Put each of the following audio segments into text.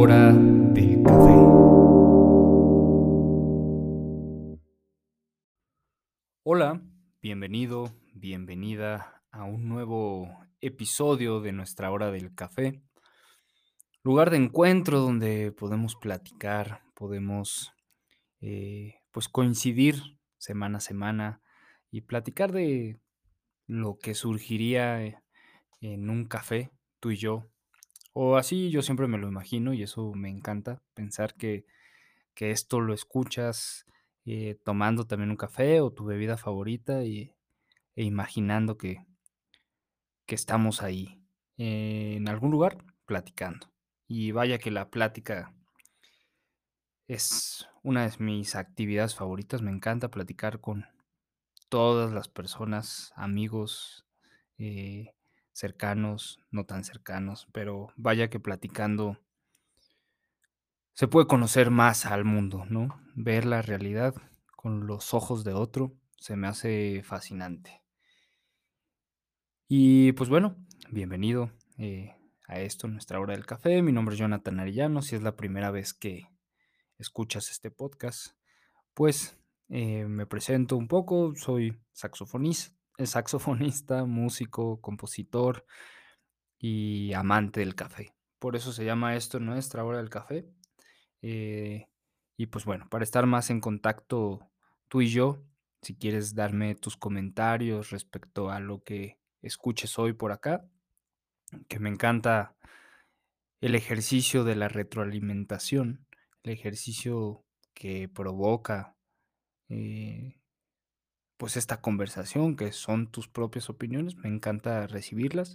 hora del café. Hola, bienvenido, bienvenida a un nuevo episodio de nuestra hora del café. Lugar de encuentro donde podemos platicar, podemos eh, pues coincidir semana a semana y platicar de lo que surgiría eh, en un café, tú y yo. O así yo siempre me lo imagino y eso me encanta, pensar que, que esto lo escuchas eh, tomando también un café o tu bebida favorita y, e imaginando que, que estamos ahí eh, en algún lugar platicando. Y vaya que la plática es una de mis actividades favoritas, me encanta platicar con todas las personas, amigos, eh, cercanos, no tan cercanos, pero vaya que platicando se puede conocer más al mundo, ¿no? Ver la realidad con los ojos de otro se me hace fascinante. Y pues bueno, bienvenido eh, a esto, nuestra hora del café. Mi nombre es Jonathan Arellano. Si es la primera vez que escuchas este podcast, pues eh, me presento un poco. Soy saxofonista, saxofonista, músico, compositor y amante del café. Por eso se llama esto nuestra hora del café. Eh, y pues bueno, para estar más en contacto tú y yo, si quieres darme tus comentarios respecto a lo que escuches hoy por acá, que me encanta el ejercicio de la retroalimentación, el ejercicio que provoca eh, pues esta conversación, que son tus propias opiniones, me encanta recibirlas.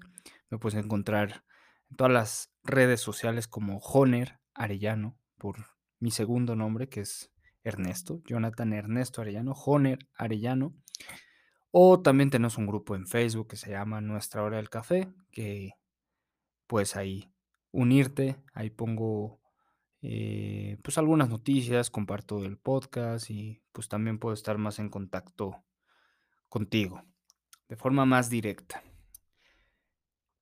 Me puedes encontrar en todas las redes sociales como Joner Arellano, por mi segundo nombre, que es Ernesto, Jonathan Ernesto Arellano, Joner Arellano. O también tenemos un grupo en Facebook que se llama Nuestra Hora del Café, que puedes ahí unirte, ahí pongo eh, pues algunas noticias, comparto el podcast y pues también puedo estar más en contacto contigo, de forma más directa.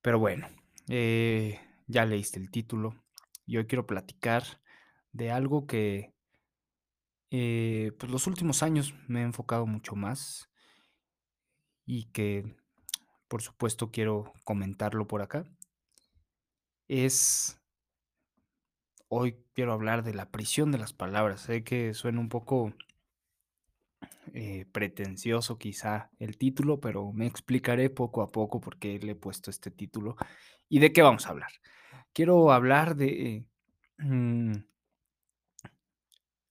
Pero bueno, eh, ya leíste el título y hoy quiero platicar de algo que eh, pues los últimos años me he enfocado mucho más y que por supuesto quiero comentarlo por acá. Es hoy quiero hablar de la prisión de las palabras. Sé que suena un poco eh, pretencioso quizá el título, pero me explicaré poco a poco por qué le he puesto este título y de qué vamos a hablar. Quiero hablar de mm,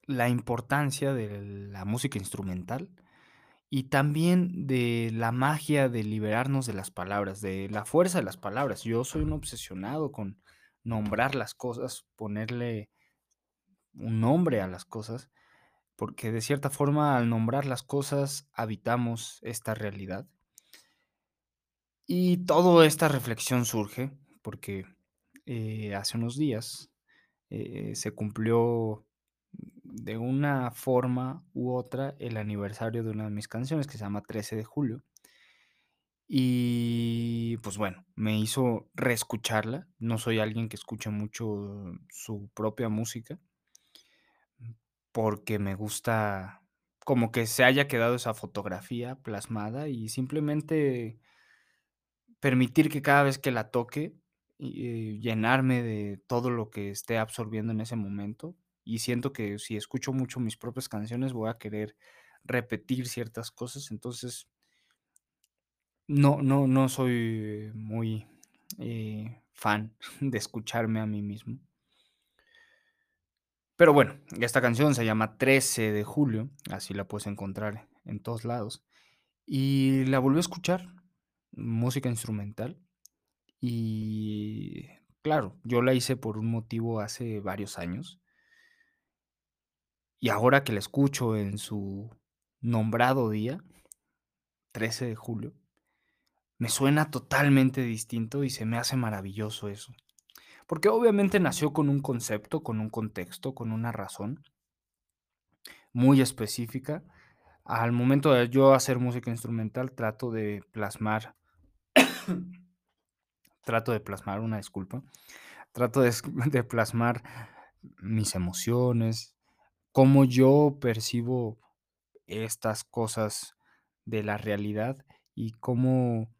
la importancia de la música instrumental y también de la magia de liberarnos de las palabras, de la fuerza de las palabras. Yo soy un obsesionado con nombrar las cosas, ponerle un nombre a las cosas, porque de cierta forma al nombrar las cosas habitamos esta realidad. Y toda esta reflexión surge porque eh, hace unos días eh, se cumplió de una forma u otra el aniversario de una de mis canciones que se llama 13 de julio. Y pues bueno, me hizo reescucharla. No soy alguien que escuche mucho su propia música porque me gusta como que se haya quedado esa fotografía plasmada y simplemente permitir que cada vez que la toque y, llenarme de todo lo que esté absorbiendo en ese momento y siento que si escucho mucho mis propias canciones voy a querer repetir ciertas cosas, entonces no, no, no soy muy eh, fan de escucharme a mí mismo. Pero bueno, esta canción se llama 13 de julio, así la puedes encontrar en todos lados. Y la volví a escuchar, música instrumental. Y claro, yo la hice por un motivo hace varios años. Y ahora que la escucho en su nombrado día, 13 de julio, me suena totalmente distinto y se me hace maravilloso eso. Porque obviamente nació con un concepto, con un contexto, con una razón muy específica. Al momento de yo hacer música instrumental, trato de plasmar, trato de plasmar una disculpa, trato de, plasmar mis emociones, cómo yo percibo estas cosas de la realidad y cómo,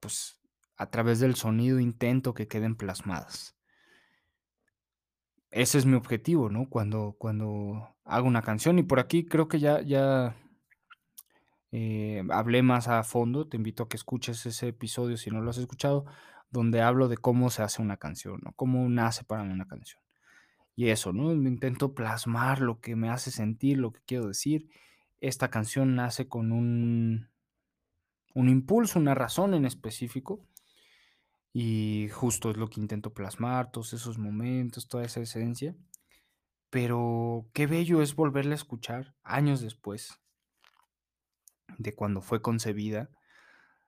pues, a través del sonido intento que queden plasmadas. Ese es mi objetivo, ¿no? Cuando, cuando hago una canción y por aquí creo que ya, ya eh, hablé más a fondo, te invito a que escuches ese episodio si no lo has escuchado, donde hablo de cómo se hace una canción, ¿no? Cómo nace para mí una canción. Y eso, ¿no? Intento plasmar lo que me hace sentir, lo que quiero decir. Esta canción nace con un, un impulso, una razón en específico. Y justo es lo que intento plasmar, todos esos momentos, toda esa esencia. Pero qué bello es volverla a escuchar años después de cuando fue concebida,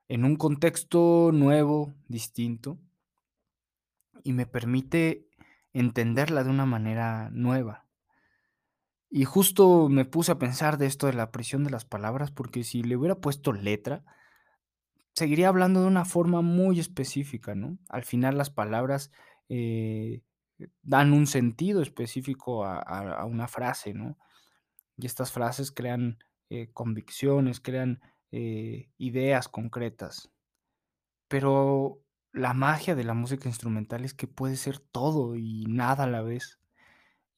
en un contexto nuevo, distinto, y me permite entenderla de una manera nueva. Y justo me puse a pensar de esto de la prisión de las palabras, porque si le hubiera puesto letra, seguiría hablando de una forma muy específica, ¿no? Al final las palabras eh, dan un sentido específico a, una frase, ¿no? Y estas frases crean eh, convicciones, crean eh, ideas concretas. Pero la magia de la música instrumental es que puede ser todo y nada a la vez.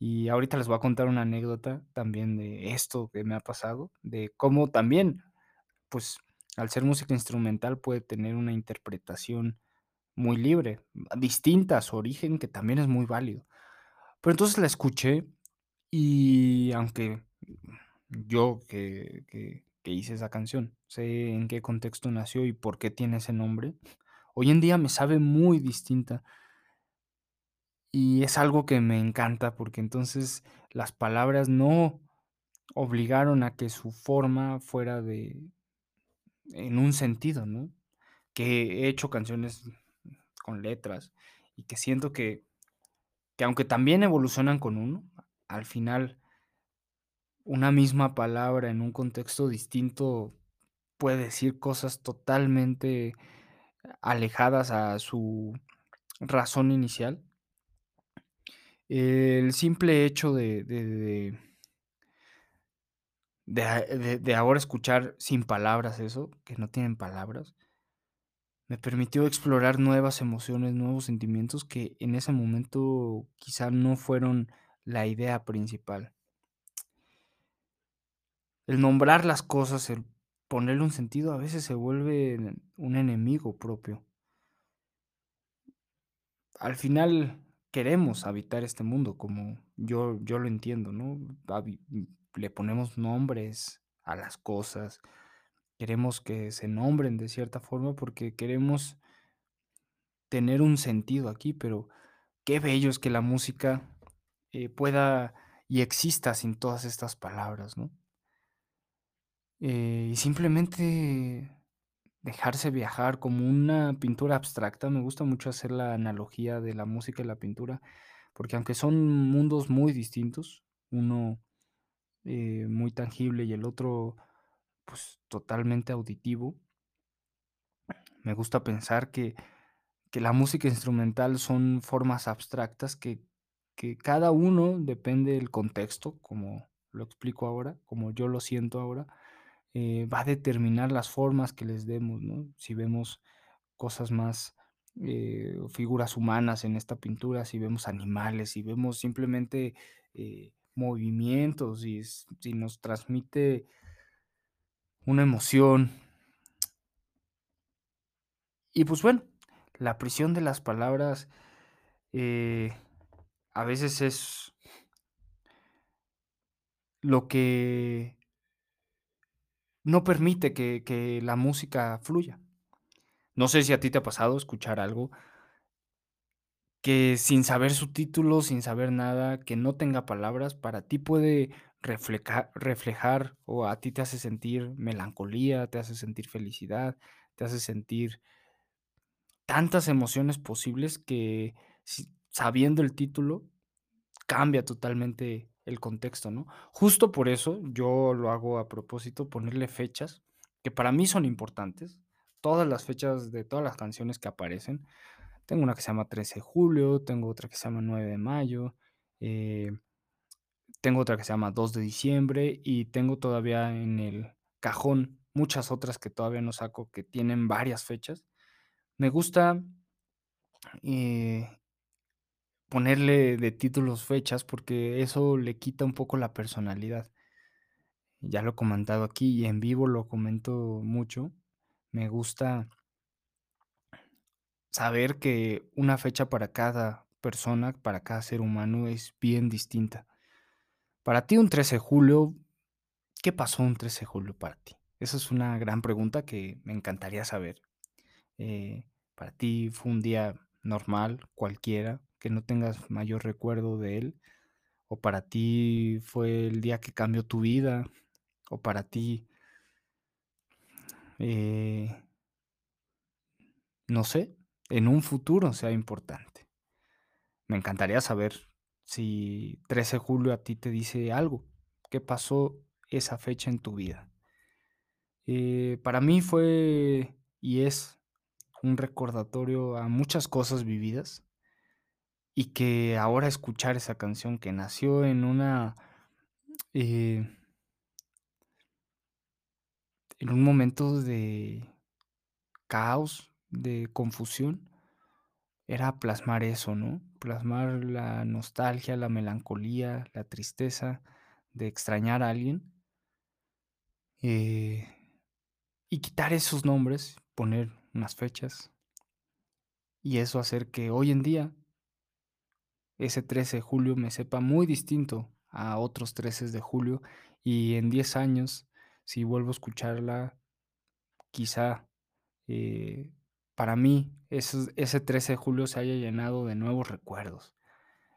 Y ahorita les voy a contar una anécdota también de esto que me ha pasado, de cómo también, pues, al ser música instrumental puede tener una interpretación muy libre, distinta a su origen, que también es muy válido. Pero entonces la escuché y aunque yo que, que, que hice esa canción, sé en qué contexto nació y por qué tiene ese nombre, hoy en día me sabe muy distinta y es algo que me encanta porque entonces las palabras no obligaron a que su forma fuera de en un sentido, ¿no? Que he hecho canciones con letras y que siento que que aunque también evolucionan con uno, al final una misma palabra en un contexto distinto puede decir cosas totalmente alejadas a su razón inicial. El simple hecho de de de de de de ahora escuchar sin palabras eso, que no tienen palabras, me permitió explorar nuevas emociones, nuevos sentimientos que en ese momento quizá no fueron la idea principal. El nombrar las cosas, el ponerle un sentido, a veces se vuelve un enemigo propio. Al final queremos habitar este mundo como yo yo lo entiendo, ¿no? Le ponemos nombres a las cosas, queremos que se nombren de cierta forma porque queremos tener un sentido aquí, pero qué bello es que la música, eh, pueda y exista sin todas estas palabras, ¿no? Eh, y simplemente dejarse viajar como una pintura abstracta. Me gusta mucho hacer la analogía de la música y la pintura, porque aunque son mundos muy distintos, uno, eh, muy tangible y el otro, pues, totalmente auditivo, me gusta pensar que que la música instrumental son formas abstractas que que cada uno, depende del contexto, como lo explico ahora, como yo lo siento ahora, eh, va a determinar las formas que les demos, ¿no? Si vemos cosas más, eh, figuras humanas en esta pintura, si vemos animales, si vemos simplemente, movimientos, y si nos transmite una emoción. Y pues bueno, la prisión de las palabras, eh, a veces es lo que no permite que la música fluya. No sé si a ti te ha pasado escuchar algo que sin saber su título, sin saber nada, que no tenga palabras, para ti puede reflejar reflejar, o a ti te hace sentir melancolía, te hace sentir felicidad, te hace sentir tantas emociones posibles que sabiendo el título cambia totalmente el contexto, ¿no? Justo por eso yo lo hago a propósito, ponerle fechas que para mí son importantes, todas las fechas de todas las canciones que aparecen, Tengo una que se llama 13 de julio, tengo otra que se llama 9 de mayo, eh, tengo otra que se llama 2 de diciembre y tengo todavía en el cajón muchas otras que todavía no saco que tienen varias fechas. Me gusta eh, ponerle de títulos fechas porque eso le quita un poco la personalidad. Ya lo he comentado aquí y en vivo lo comento mucho. Me gusta saber que una fecha para cada persona, para cada ser humano es bien distinta. Para ti un 13 de julio, ¿qué pasó un 13 de julio para ti? Esa es una gran pregunta que me encantaría saber. Eh, para ti fue un día normal, cualquiera, que no tengas mayor recuerdo de él, o para ti fue el día que cambió tu vida, o para ti, eh, no sé, en un futuro sea importante. Me encantaría saber si 13 de julio a ti te dice algo. ¿Qué pasó esa fecha en tu vida? Eh, para mí fue y es un recordatorio a muchas cosas vividas y que ahora escuchar esa canción que nació en una eh, en un momento de caos, de confusión, era plasmar eso, ¿no? Plasmar la nostalgia, la melancolía, la tristeza de extrañar a alguien. Eh, y quitar esos nombres, poner unas fechas. Y eso hacer que hoy en día ese 13 de julio me sepa muy distinto a otros 13 de julio y en 10 años, si vuelvo a escucharla, quizá eh, para mí ese, ese 13 de julio se haya llenado de nuevos recuerdos.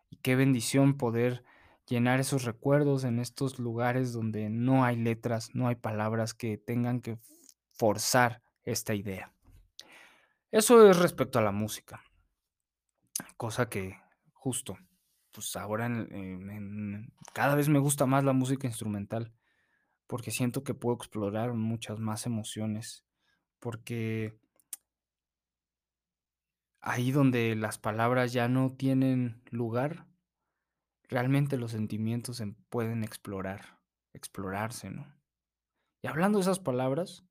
Y qué bendición poder llenar esos recuerdos en estos lugares donde no hay letras, no hay palabras que tengan que forzar esta idea. Eso es respecto a la música. Cosa que justo, pues ahora cada vez me gusta más la música instrumental porque siento que puedo explorar muchas más emociones, porque ahí donde las palabras ya no tienen lugar, realmente los sentimientos se pueden explorar, explorarse, ¿no? Y hablando de esas palabras,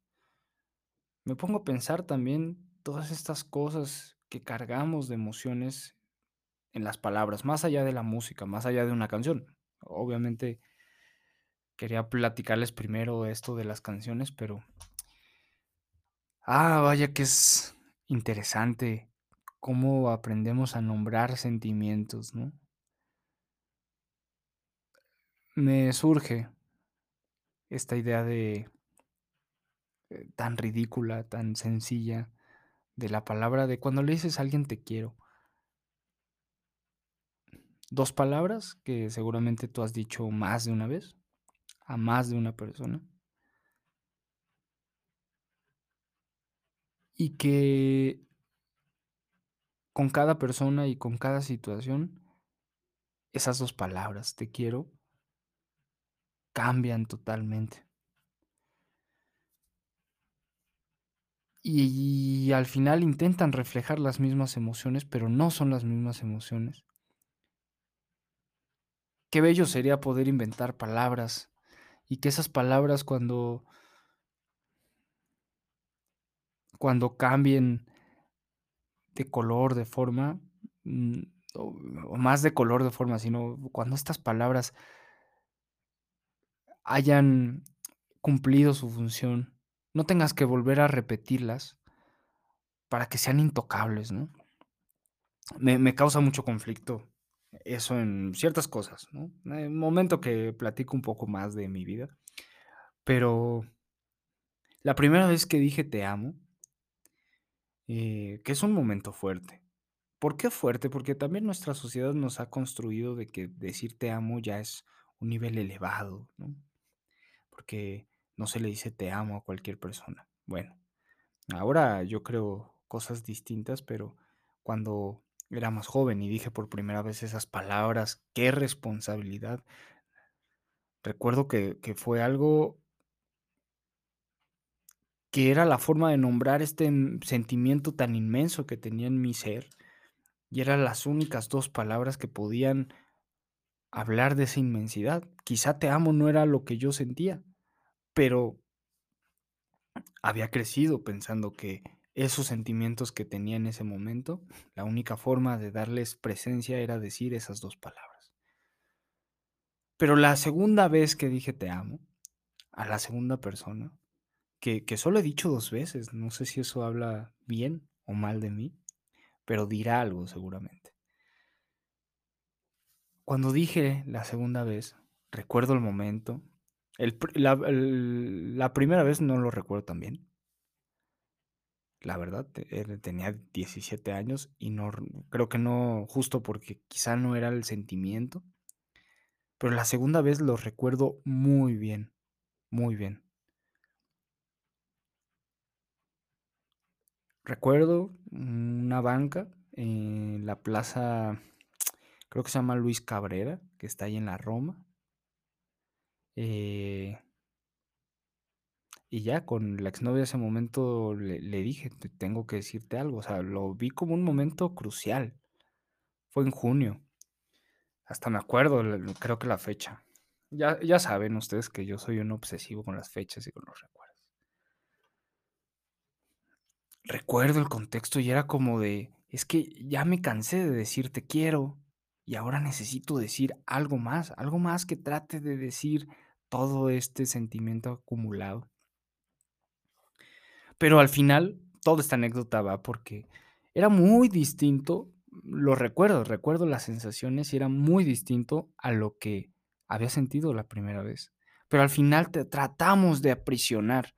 me pongo a pensar también todas estas cosas que cargamos de emociones en las palabras, más allá de la música, más allá de una canción. Obviamente quería platicarles primero esto de las canciones, pero ah, vaya que es interesante cómo aprendemos a nombrar sentimientos, ¿no? Me surge esta idea de eh, tan ridícula, tan sencilla, de la palabra de cuando le dices a alguien te quiero. Dos palabras que seguramente tú has dicho más de una vez, a más de una persona, y que con cada persona y con cada situación, esas dos palabras, te quiero, cambian totalmente. Y al final intentan reflejar las mismas emociones, pero no son las mismas emociones. Qué bello sería poder inventar palabras y que esas palabras cuando cuando cambien de color, de forma, mm, o, más de color, de forma, sino cuando estas palabras hayan cumplido su función, no tengas que volver a repetirlas para que sean intocables, ¿no? Me, me causa mucho conflicto eso en ciertas cosas, ¿no? En un momento que platico un poco más de mi vida, pero la primera vez que dije te amo, eh, que es un momento fuerte. ¿Por qué fuerte? Porque también nuestra sociedad nos ha construido de que decir te amo ya es un nivel elevado, ¿no? Porque no se le dice te amo a cualquier persona. Bueno, ahora yo creo cosas distintas, pero cuando era más joven y dije por primera vez esas palabras, qué responsabilidad. Recuerdo que, que fue algo que era la forma de nombrar este sentimiento tan inmenso que tenía en mi ser y eran las únicas 2 palabras que podían hablar de esa inmensidad. Quizá te amo no era lo que yo sentía, pero había crecido pensando que esos sentimientos que tenía en ese momento, la única forma de darles presencia era decir esas 2 palabras. Pero la segunda vez que dije te amo, a la segunda persona, que solo he dicho 2 veces, no sé si eso habla bien o mal de mí, pero dirá algo seguramente. Cuando dije la segunda vez, recuerdo el momento, la el la primera vez no lo recuerdo tan bien. La verdad, eh, tenía 17 años y no creo que no, justo porque quizá no era el sentimiento. Pero la segunda vez lo recuerdo muy bien, muy bien. Recuerdo una banca en la plaza, creo que se llama Luis Cabrera, que está ahí en la Roma. Eh y ya con la exnovia ese momento le dije: "Te tengo que decirte algo", o sea, lo vi como un momento crucial. Fue en junio. Hasta me acuerdo, creo que la fecha. Ya ya saben ustedes que yo soy un obsesivo con las fechas y con los recuerdos. Recuerdo el contexto y era como de: "Es que ya me cansé de decir te quiero, y ahora necesito decir algo más, algo más que trate de decir todo este sentimiento acumulado". Pero al final, toda esta anécdota va porque era muy distinto, lo recuerdo, recuerdo las sensaciones y era muy distinto a lo que había sentido la primera vez. Pero al final te tratamos de aprisionar,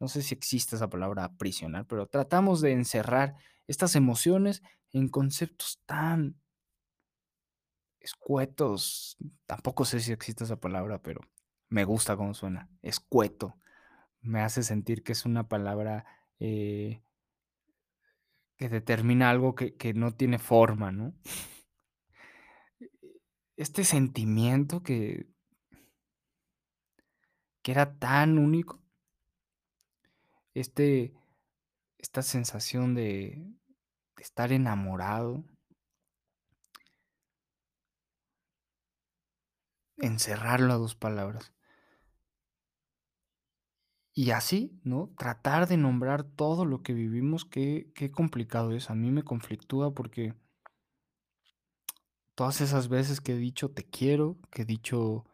no sé si existe esa palabra aprisionar, pero tratamos de encerrar estas emociones en conceptos tan escuetos, tampoco sé si existe esa palabra, pero me gusta cómo suena, escueto. Me hace sentir que es una palabra, eh que determina algo que que no tiene forma, ¿no? Este sentimiento que que era tan único este esta sensación de estar enamorado encerrarlo a 2 palabras. Y así, ¿no? Tratar de nombrar todo lo que vivimos, qué qué complicado es. A mí me conflictúa porque todas esas veces que he dicho te quiero, que he dicho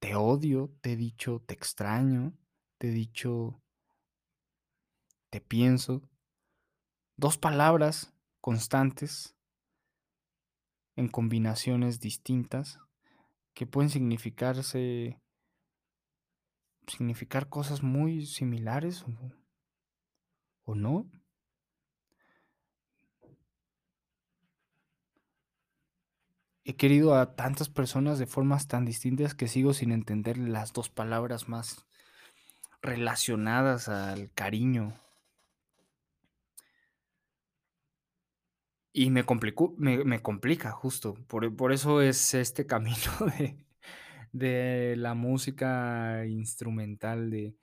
te odio, te he dicho te extraño, te he dicho te pienso. 2 palabras constantes en combinaciones distintas que pueden significarse significar cosas muy similares o o no. He querido a tantas personas de formas tan distintas que sigo sin entender las 2 palabras más relacionadas al cariño. Y me complicó me me complica justo, por por eso es este camino de de la música instrumental de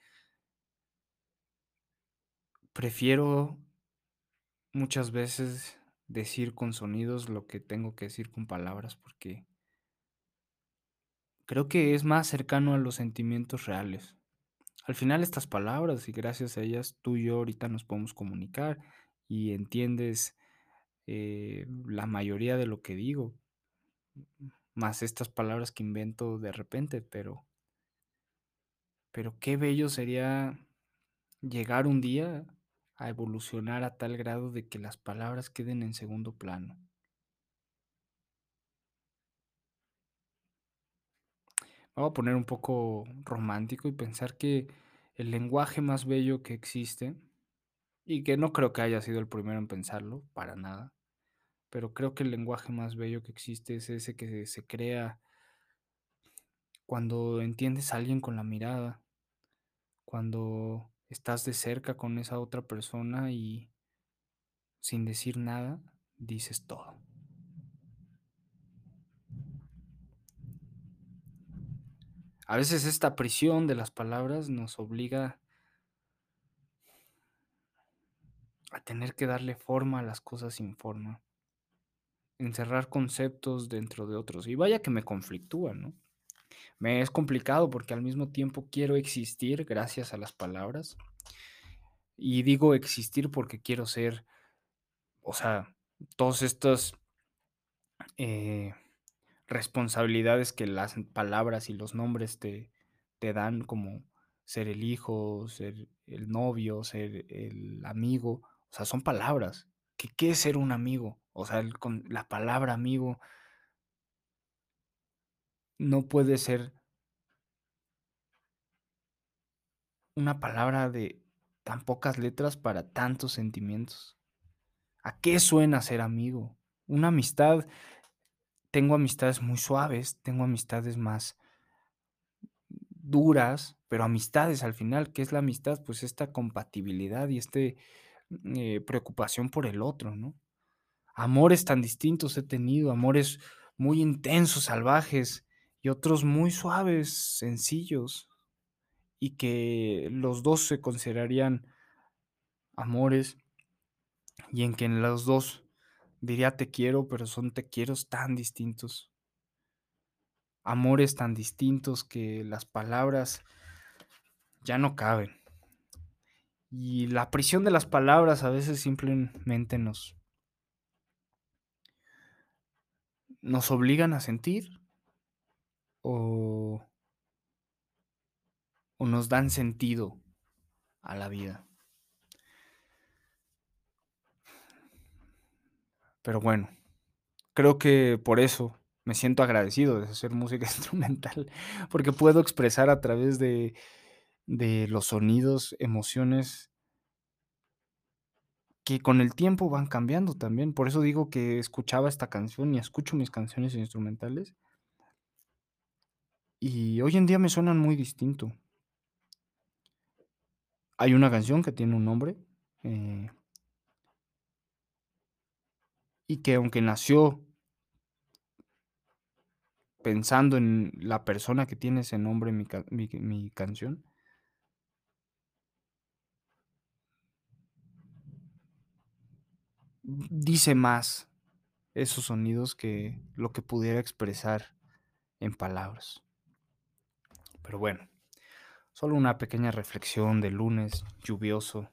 prefiero muchas veces decir con sonidos lo que tengo que decir con palabras, porque creo que es más cercano a los sentimientos reales. Al final estas palabras y gracias a ellas tú y yo ahorita nos podemos comunicar y entiendes, eh, la mayoría de lo que digo, más estas palabras que invento de repente, pero pero qué bello sería llegar un día a evolucionar a tal grado de que las palabras queden en segundo plano. Me voy a poner un poco romántico y pensar que el lenguaje más bello que existe, y que no creo que haya sido el primero en pensarlo, para nada, pero creo que el lenguaje más bello que existe es ese que se crea cuando entiendes a alguien con la mirada, cuando estás de cerca con esa otra persona y sin decir nada, dices todo. A veces esta prisión de las palabras nos obliga a tener que darle forma a las cosas sin forma. encerrar conceptos dentro de otros. Y vaya que me conflictúa, ¿no? Me es complicado porque al mismo tiempo quiero existir gracias a las palabras. Y digo existir porque quiero ser, o sea, todos estos eh, responsabilidades que las palabras y los nombres te, te dan, como ser el hijo, ser el novio, ser el amigo, o sea, son palabras. ¿Qué, qué es ser un amigo? O sea, con la palabra amigo no puede ser una palabra de tan pocas letras para tantos sentimientos. ¿A qué suena ser amigo? Una amistad, tengo amistades muy suaves, tengo amistades más duras, pero amistades al final, ¿qué es la amistad? Pues esta compatibilidad y este eh, preocupación por el otro, ¿no? Amores tan distintos he tenido, amores muy intensos, salvajes, y otros muy suaves, sencillos, y que los dos se considerarían amores, y en que en los dos diría te quiero, pero son te quieros tan distintos, amores tan distintos que las palabras ya no caben. Y la prisión de las palabras a veces simplemente nos, nos obligan a sentir o, o nos dan sentido a la vida. Pero bueno, creo que por eso me siento agradecido de hacer música instrumental, porque puedo expresar a través de, de los sonidos, emociones que con el tiempo van cambiando también. Por eso digo que escuchaba esta canción y escucho mis canciones instrumentales y hoy en día me suenan muy distinto. Hay una canción que tiene un nombre eh, y que aunque nació pensando en la persona que tiene ese nombre mi, mi canción, dice más esos sonidos que lo que pudiera expresar en palabras. Pero bueno, solo una pequeña reflexión de lunes lluvioso.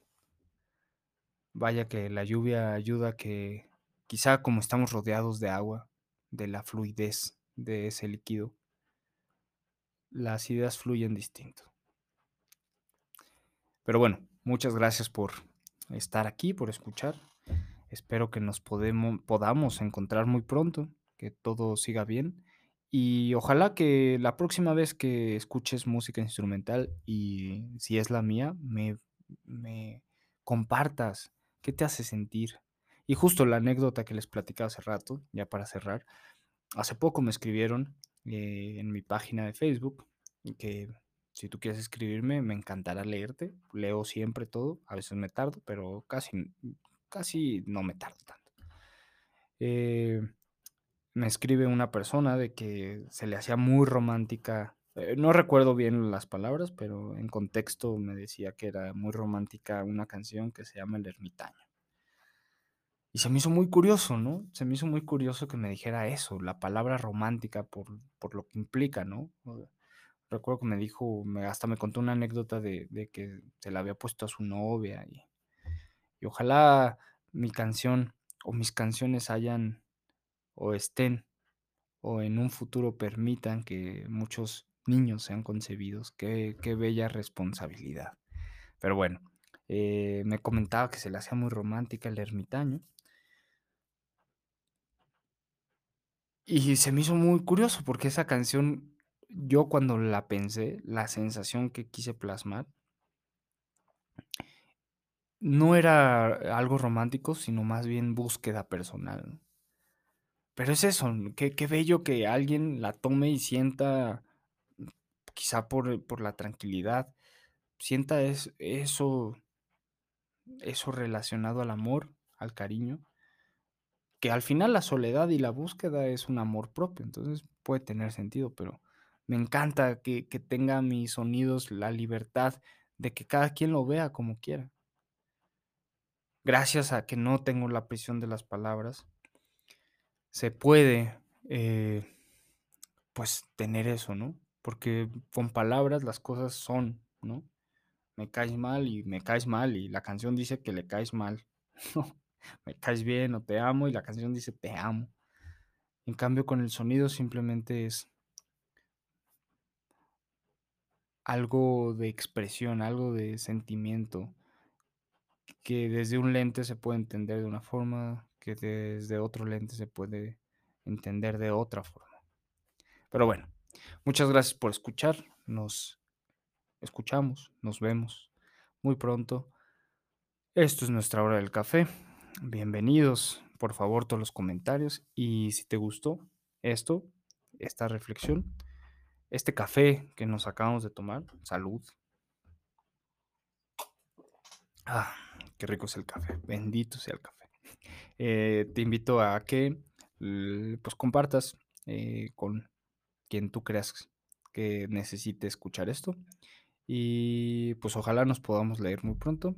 Vaya que la lluvia ayuda que, quizá como estamos rodeados de agua, de la fluidez de ese líquido, las ideas fluyen distinto. Pero bueno, muchas gracias por estar aquí, por escuchar. Espero que nos podamos encontrar muy pronto, que todo siga bien. Y ojalá que la próxima vez que escuches música instrumental y si es la mía, me, me compartas qué te hace sentir. Y justo la anécdota que les platicaba hace rato, ya para cerrar, hace poco me escribieron eh, en mi página de Facebook que si tú quieres escribirme, me encantará leerte. Leo siempre todo, a veces me tardo, pero casi, casi no me tardo tanto. Eh, me escribe una persona de que se le hacía muy romántica. eh, no recuerdo bien las palabras, pero en contexto me decía que era muy romántica una canción que se llama El Ermitaño. Y se me hizo muy curioso, ¿no? Se me hizo muy curioso que me dijera eso, la palabra romántica por, por lo que implica, ¿no? Recuerdo que me dijo, hasta me contó una anécdota de, de que se la había puesto a su novia y, y ojalá mi canción o mis canciones hayan o estén o en un futuro permitan que muchos niños sean concebidos. Qué, qué bella responsabilidad. Pero bueno, eh, me comentaba que se le hacía muy romántica el ermitaño. Y se me hizo muy curioso porque esa canción, yo cuando la pensé, la sensación que quise plasmar, no era algo romántico, sino más bien búsqueda personal. Pero es eso, qué, qué bello que alguien la tome y sienta, quizá por, por la tranquilidad, sienta es, eso, eso relacionado al amor, al cariño, que al final la soledad y la búsqueda es un amor propio, entonces puede tener sentido, pero me encanta que, que tenga mis sonidos la libertad de que cada quien lo vea como quiera. Gracias a que no tengo la prisión de las palabras, se puede, eh, pues, tener eso, ¿no? Porque con palabras las cosas son, ¿no? Me caes mal y me caes mal y la canción dice que le caes mal, ¿no? Me caes bien o te amo y la canción dice te amo. En cambio, con el sonido simplemente es algo de expresión, algo de sentimiento, que desde un lente se puede entender de una forma, que desde otro lente se puede entender de otra forma. Pero bueno, muchas gracias por escuchar. Nos escuchamos, nos vemos muy pronto. Esto es nuestra hora del café. Bienvenidos, por favor, todos los comentarios. Y si te gustó esto, esta reflexión, este café que nos acabamos de tomar, salud. Ah, qué rico es el café, bendito sea el café. Eh, te invito a que pues compartas eh, con quien tú creas que necesite escuchar esto. Y pues ojalá nos podamos leer muy pronto.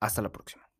Hasta la próxima.